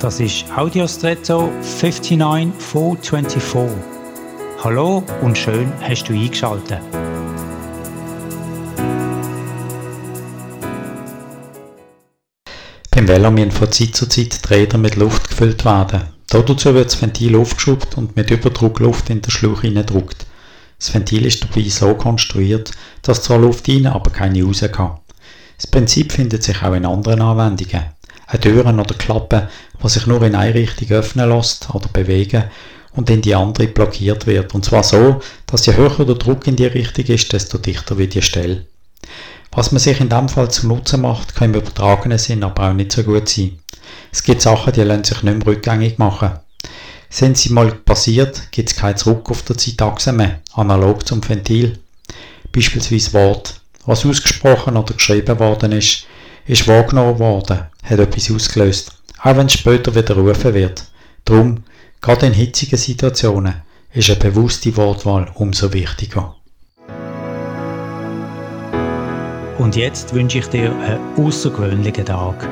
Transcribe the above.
Das ist Audiostretto 59424. Hallo und schön hast du eingeschaltet. Beim Velo müssen von Zeit zu Zeit die Räder mit Luft gefüllt werden. Dazu wird das Ventil aufgeschraubt und mit Überdruck Luft in den Schlauch hineindruckt. Das Ventil ist dabei so konstruiert, dass zwar Luft rein, aber keine raus kann. Das Prinzip findet sich auch in anderen Anwendungen eine Türen oder Klappe, die sich nur in eine Richtung öffnen lässt oder bewegen und in die andere blockiert wird. Und zwar so, dass je höher der Druck in die Richtung ist, desto dichter wird die Stelle. Was man sich in dem Fall zum Nutzen macht, kann im übertragenen Sinn aber auch nicht so gut sein. Es gibt Sachen, die lassen sich nicht mehr rückgängig machen. Sind sie mal passiert, gibt es kein Zurück auf der Zeitachse mehr, analog zum Ventil. Beispielsweise Wort. Was ausgesprochen oder geschrieben worden ist, ist wahrgenommen worden, hat etwas ausgelöst, auch wenn es später wieder rufen wird. Darum, gerade in hitzigen Situationen, ist eine bewusste Wortwahl umso wichtiger. Und jetzt wünsche ich dir einen außergewöhnlichen Tag.